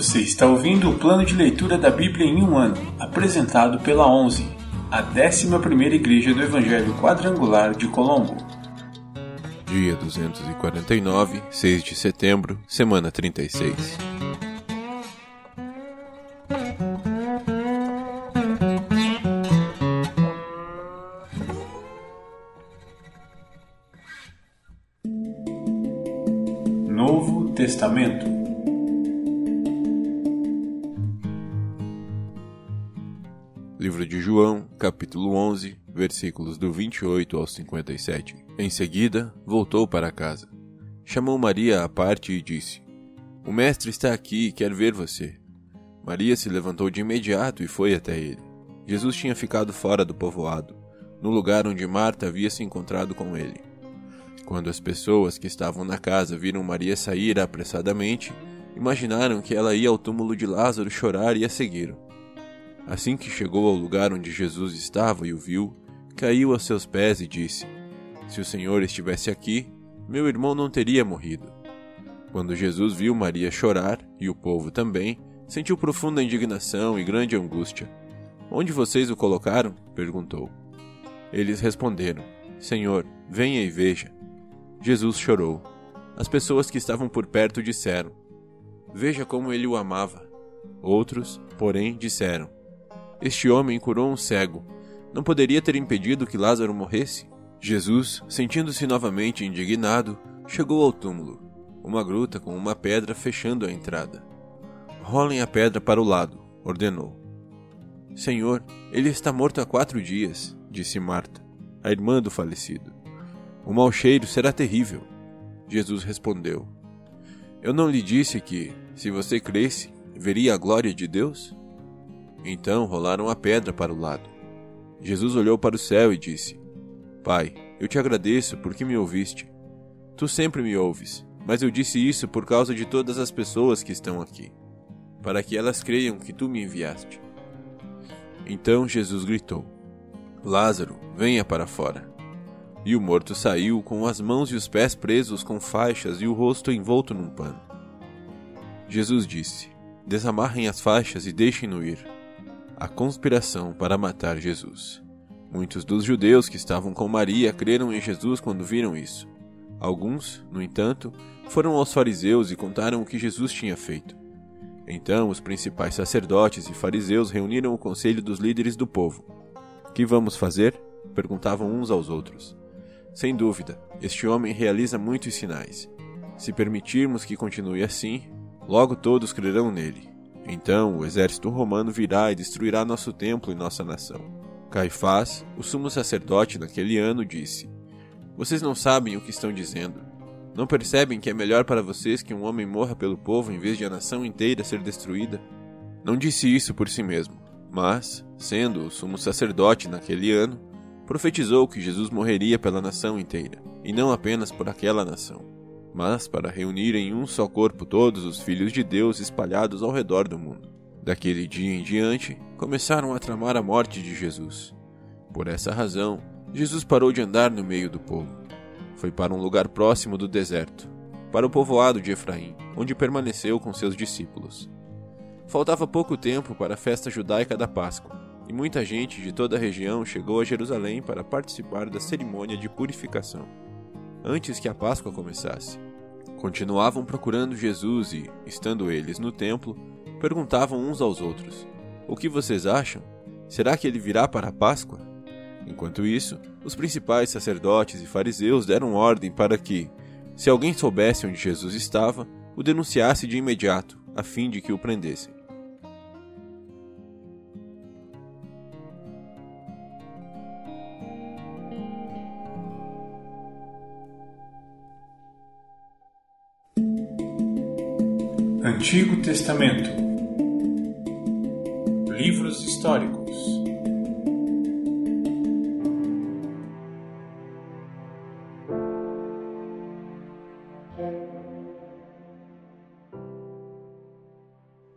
Você está ouvindo o plano de leitura da Bíblia em um ano, apresentado pela 11, a 11ª Igreja do Evangelho Quadrangular de Colombo. Dia 249, 6 de setembro, semana 36. Novo Testamento capítulo 11, versículos do 28 ao 57. Em seguida, voltou para casa. Chamou Maria à parte e disse: O mestre está aqui e quer ver você. Maria se levantou de imediato e foi até ele. Jesus tinha ficado fora do povoado, no lugar onde Marta havia se encontrado com ele. Quando as pessoas que estavam na casa viram Maria sair apressadamente, imaginaram que ela ia ao túmulo de Lázaro chorar e a seguiram. Assim que chegou ao lugar onde Jesus estava e o viu, caiu a seus pés e disse: Se o Senhor estivesse aqui, meu irmão não teria morrido. Quando Jesus viu Maria chorar, e o povo também, sentiu profunda indignação e grande angústia. Onde vocês o colocaram? perguntou. Eles responderam: Senhor, venha e veja. Jesus chorou. As pessoas que estavam por perto disseram: Veja como ele o amava. Outros, porém, disseram: Este homem curou um cego. Não poderia ter impedido que Lázaro morresse? Jesus, sentindo-se novamente indignado, chegou ao túmulo, uma gruta com uma pedra fechando a entrada. Rolem a pedra para o lado, ordenou. Senhor, ele está morto há quatro dias, disse Marta, a irmã do falecido. O mau cheiro será terrível. Jesus respondeu: Eu não lhe disse que, se você cresce, veria a glória de Deus? Então rolaram a pedra para o lado. Jesus olhou para o céu e disse: Pai, eu te agradeço porque me ouviste. Tu sempre me ouves, mas eu disse isso por causa de todas as pessoas que estão aqui, para que elas creiam que tu me enviaste. Então Jesus gritou: Lázaro, venha para fora. E o morto saiu com as mãos e os pés presos com faixas e o rosto envolto num pano. Jesus disse: Desamarrem as faixas e deixem-no ir. A conspiração para matar Jesus. Muitos dos judeus que estavam com Maria creram em Jesus quando viram isso. Alguns, no entanto, foram aos fariseus e contaram o que Jesus tinha feito. Então os principais sacerdotes e fariseus reuniram o conselho dos líderes do povo. Que vamos fazer? perguntavam uns aos outros. Sem dúvida, este homem realiza muitos sinais. Se permitirmos que continue assim, logo todos crerão nele. Então o exército romano virá e destruirá nosso templo e nossa nação. Caifás, o sumo sacerdote naquele ano, disse: Vocês não sabem o que estão dizendo. Não percebem que é melhor para vocês que um homem morra pelo povo em vez de a nação inteira ser destruída? Não disse isso por si mesmo, mas, sendo o sumo sacerdote naquele ano, profetizou que Jesus morreria pela nação inteira, e não apenas por aquela nação, mas para reunir em um só corpo todos os filhos de Deus espalhados ao redor do mundo. Daquele dia em diante, começaram a tramar a morte de Jesus. Por essa razão, Jesus parou de andar no meio do povo. Foi para um lugar próximo do deserto, para o povoado de Efraim, onde permaneceu com seus discípulos. Faltava pouco tempo para a festa judaica da Páscoa, e muita gente de toda a região chegou a Jerusalém para participar da cerimônia de purificação. Antes que a Páscoa começasse, continuavam procurando Jesus e, estando eles no templo, perguntavam uns aos outros: O que vocês acham? Será que ele virá para a Páscoa? Enquanto isso, os principais sacerdotes e fariseus deram ordem para que, se alguém soubesse onde Jesus estava, o denunciasse de imediato, a fim de que o prendessem. Antigo Testamento Livros históricos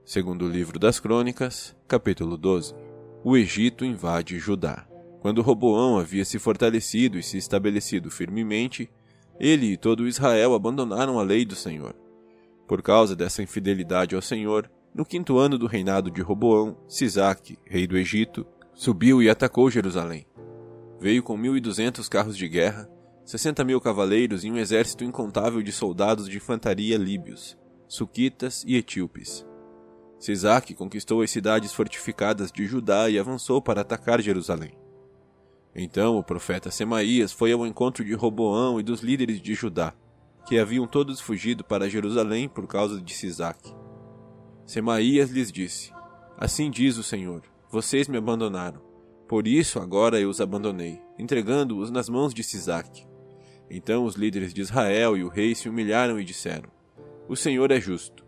Segundo o livro das Crônicas, capítulo 12. O Egito invade Judá. Quando Roboão havia se fortalecido e se estabelecido firmemente, ele e todo Israel abandonaram a lei do Senhor. Por causa dessa infidelidade ao Senhor, No quinto ano do reinado de Roboão, Sisaque, rei do Egito, subiu e atacou Jerusalém. Veio com mil e duzentos carros de guerra, sessenta mil cavaleiros e um exército incontável de soldados de infantaria líbios, suquitas e etíopes. Sisaque conquistou as cidades fortificadas de Judá e avançou para atacar Jerusalém. Então o profeta Semaías foi ao encontro de Roboão e dos líderes de Judá, que haviam todos fugido para Jerusalém por causa de Sisaque. Semaías lhes disse: Assim diz o Senhor: Vocês me abandonaram. Por isso agora eu os abandonei, entregando-os nas mãos de Sisaque. Então os líderes de Israel e o rei se humilharam e disseram: O Senhor é justo.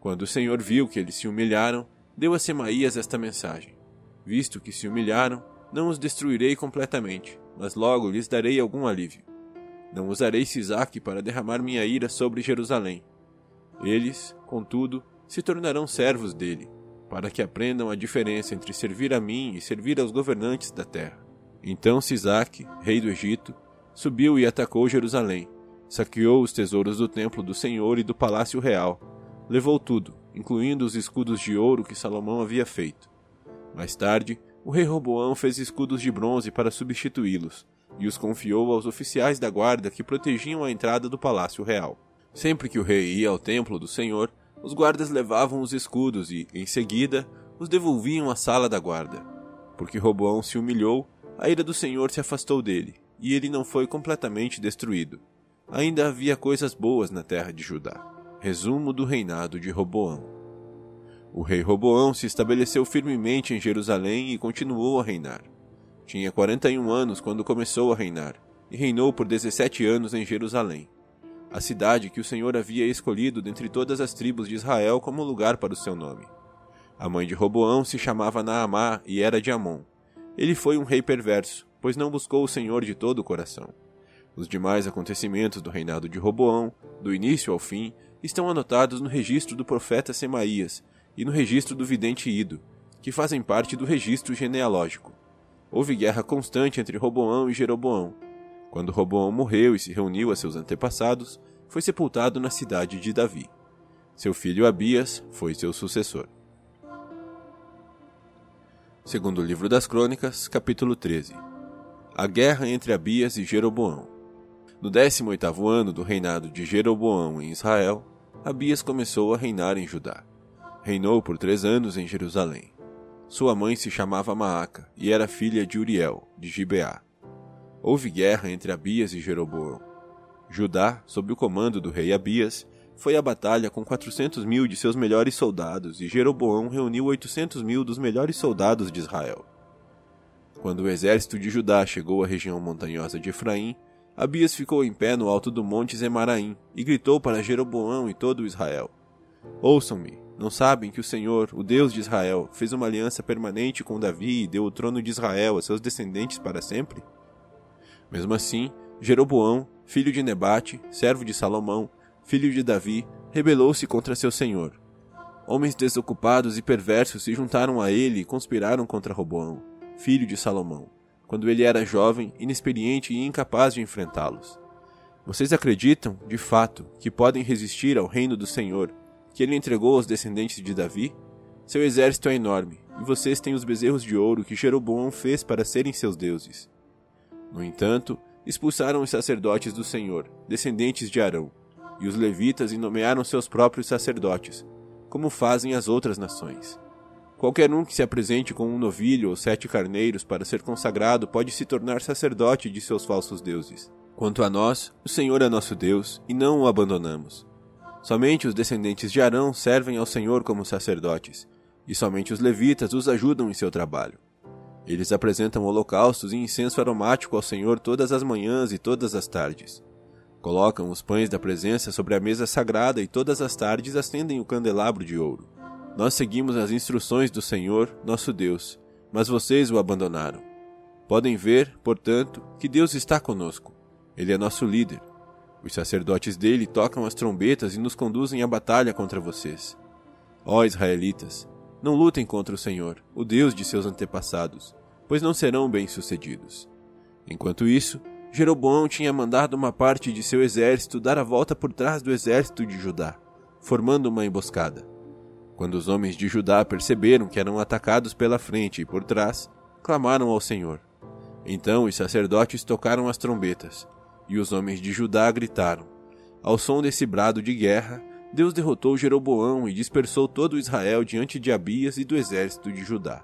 Quando o Senhor viu que eles se humilharam, deu a Semaías esta mensagem: Visto que se humilharam, não os destruirei completamente, mas logo lhes darei algum alívio. Não usarei Sisaque para derramar minha ira sobre Jerusalém. Eles, contudo, se tornarão servos dele, para que aprendam a diferença entre servir a mim e servir aos governantes da terra. Então Sisaque, rei do Egito, subiu e atacou Jerusalém, saqueou os tesouros do templo do Senhor e do palácio real, levou tudo, incluindo os escudos de ouro que Salomão havia feito. Mais tarde, o rei Roboão fez escudos de bronze para substituí-los, e os confiou aos oficiais da guarda que protegiam a entrada do palácio real. Sempre que o rei ia ao templo do Senhor, os guardas levavam os escudos e, em seguida, os devolviam à sala da guarda. Porque Roboão se humilhou, a ira do Senhor se afastou dele, e ele não foi completamente destruído. Ainda havia coisas boas na terra de Judá. Resumo do reinado de Roboão. O rei Roboão se estabeleceu firmemente em Jerusalém e continuou a reinar. Tinha 41 anos quando começou a reinar, e reinou por 17 anos em Jerusalém, a cidade que o Senhor havia escolhido dentre todas as tribos de Israel como lugar para o seu nome. A mãe de Roboão se chamava Naamá e era de Amon. Ele foi um rei perverso, pois não buscou o Senhor de todo o coração. Os demais acontecimentos do reinado de Roboão, do início ao fim, estão anotados no registro do profeta Semaías, e no registro do vidente Ido, que fazem parte do registro genealógico. Houve guerra constante entre Roboão e Jeroboão. Quando Roboão morreu e se reuniu a seus antepassados, foi sepultado na cidade de Davi. Seu filho Abias foi seu sucessor. Segundo o livro das Crônicas, capítulo 13. A guerra entre Abias e Jeroboão. No 18º ano do reinado de Jeroboão em Israel, Abias começou a reinar em Judá. Reinou por três anos em Jerusalém. Sua mãe se chamava Maaca e era filha de Uriel, de Gibeá. Houve guerra entre Abias e Jeroboão. Judá, sob o comando do rei Abias, foi à batalha com 400 mil de seus melhores soldados e Jeroboão reuniu 800 mil dos melhores soldados de Israel. Quando o exército de Judá chegou à região montanhosa de Efraim, Abias ficou em pé no alto do monte Zemaraim e gritou para Jeroboão e todo Israel: Ouçam-me, não sabem que o Senhor, o Deus de Israel, fez uma aliança permanente com Davi e deu o trono de Israel a seus descendentes para sempre? Mesmo assim, Jeroboão, filho de Nebate, servo de Salomão, filho de Davi, rebelou-se contra seu senhor. Homens desocupados e perversos se juntaram a ele e conspiraram contra Roboão, filho de Salomão, quando ele era jovem, inexperiente e incapaz de enfrentá-los. Vocês acreditam, de fato, que podem resistir ao reino do Senhor que ele entregou aos descendentes de Davi? Seu exército é enorme, e vocês têm os bezerros de ouro que Jeroboão fez para serem seus deuses. No entanto, expulsaram os sacerdotes do Senhor, descendentes de Arão, e os levitas e nomearam seus próprios sacerdotes, como fazem as outras nações. Qualquer um que se apresente com um novilho ou sete carneiros para ser consagrado pode se tornar sacerdote de seus falsos deuses. Quanto a nós, o Senhor é nosso Deus, e não o abandonamos. Somente os descendentes de Arão servem ao Senhor como sacerdotes, e somente os levitas os ajudam em seu trabalho. Eles apresentam holocaustos e incenso aromático ao Senhor todas as manhãs e todas as tardes. Colocam os pães da presença sobre a mesa sagrada e todas as tardes acendem o candelabro de ouro. Nós seguimos as instruções do Senhor, nosso Deus, mas vocês o abandonaram. Podem ver, portanto, que Deus está conosco. Ele é nosso líder. Os sacerdotes dele tocam as trombetas e nos conduzem à batalha contra vocês. Ó israelitas, não lutem contra o Senhor, o Deus de seus antepassados, pois não serão bem-sucedidos. Enquanto isso, Jeroboão tinha mandado uma parte de seu exército dar a volta por trás do exército de Judá, formando uma emboscada. Quando os homens de Judá perceberam que eram atacados pela frente e por trás, clamaram ao Senhor. Então os sacerdotes tocaram as trombetas, e os homens de Judá gritaram. Ao som desse brado de guerra, Deus derrotou Jeroboão e dispersou todo Israel diante de Abias e do exército de Judá.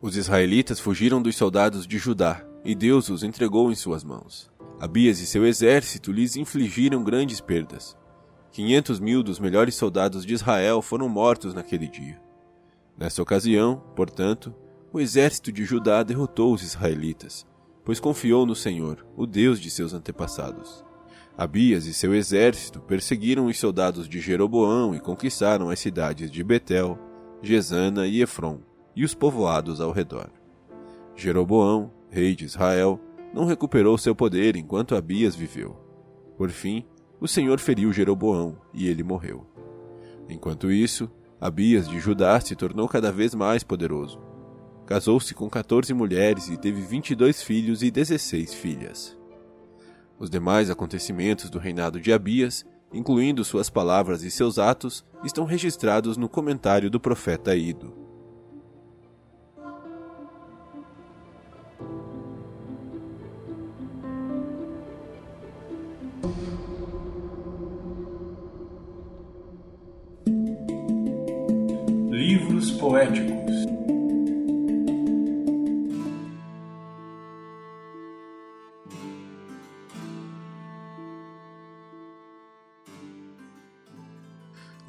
Os israelitas fugiram dos soldados de Judá, e Deus os entregou em suas mãos. Abias e seu exército lhes infligiram grandes perdas. Quinhentos mil dos melhores soldados de Israel foram mortos naquele dia. Nessa ocasião, portanto, o exército de Judá derrotou os israelitas, pois confiou no Senhor, o Deus de seus antepassados. Abias e seu exército perseguiram os soldados de Jeroboão e conquistaram as cidades de Betel, Gesana e Efron, e os povoados ao redor. Jeroboão, rei de Israel, não recuperou seu poder enquanto Abias viveu. Por fim, o Senhor feriu Jeroboão e ele morreu. Enquanto isso, Abias de Judá se tornou cada vez mais poderoso. Casou-se com 14 mulheres e teve 22 filhos e 16 filhas. Os demais acontecimentos do reinado de Abias, incluindo suas palavras e seus atos, estão registrados no comentário do profeta Ido. Livros poéticos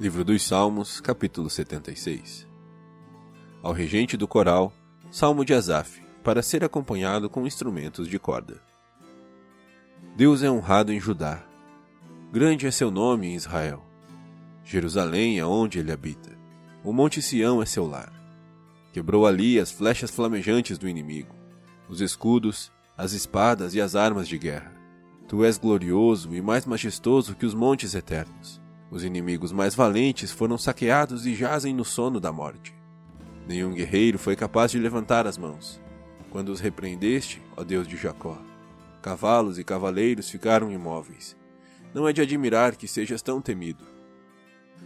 Livro dos Salmos, capítulo 76 Ao regente do coral, Salmo de Asaf, para ser acompanhado com instrumentos de corda. Deus é honrado em Judá. Grande é seu nome em Israel. Jerusalém é onde ele habita. O monte Sião é seu lar. Quebrou ali as flechas flamejantes do inimigo, os escudos, as espadas e as armas de guerra. Tu és glorioso e mais majestoso que os montes eternos. Os inimigos mais valentes foram saqueados e jazem no sono da morte. Nenhum guerreiro foi capaz de levantar as mãos. Quando os repreendeste, ó Deus de Jacó, cavalos e cavaleiros ficaram imóveis. Não é de admirar que sejas tão temido.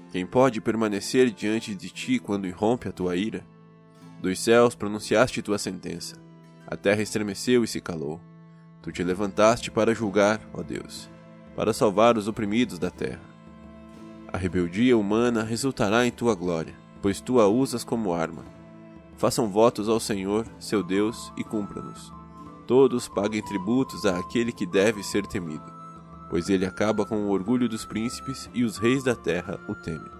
Quem pode permanecer diante de ti quando irrompe a tua ira? Dos céus pronunciaste tua sentença. A terra estremeceu e se calou. Tu te levantaste para julgar, ó Deus, para salvar os oprimidos da terra. A rebeldia humana resultará em tua glória, pois tu a usas como arma. Façam votos ao Senhor, seu Deus, e cumpra-nos. Todos paguem tributos àquele que deve ser temido, pois ele acaba com o orgulho dos príncipes e os reis da terra o temem.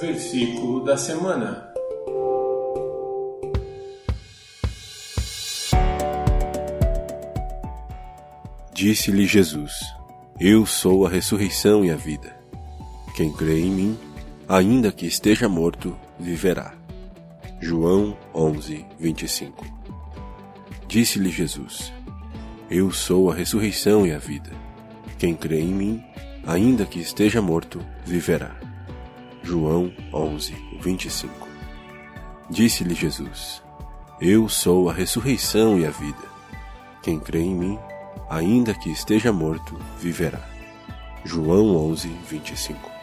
Versículo da semana. Disse-lhe Jesus: Eu sou a ressurreição e a vida. Quem crê em mim, ainda que esteja morto, viverá. João 11, 25 Disse-lhe Jesus: Eu sou a ressurreição e a vida. Quem crê em mim, ainda que esteja morto, viverá. João 11, 25 Disse-lhe Jesus: Eu sou a ressurreição e a vida. Quem crê em mim, ainda que esteja morto, viverá. João 11, 25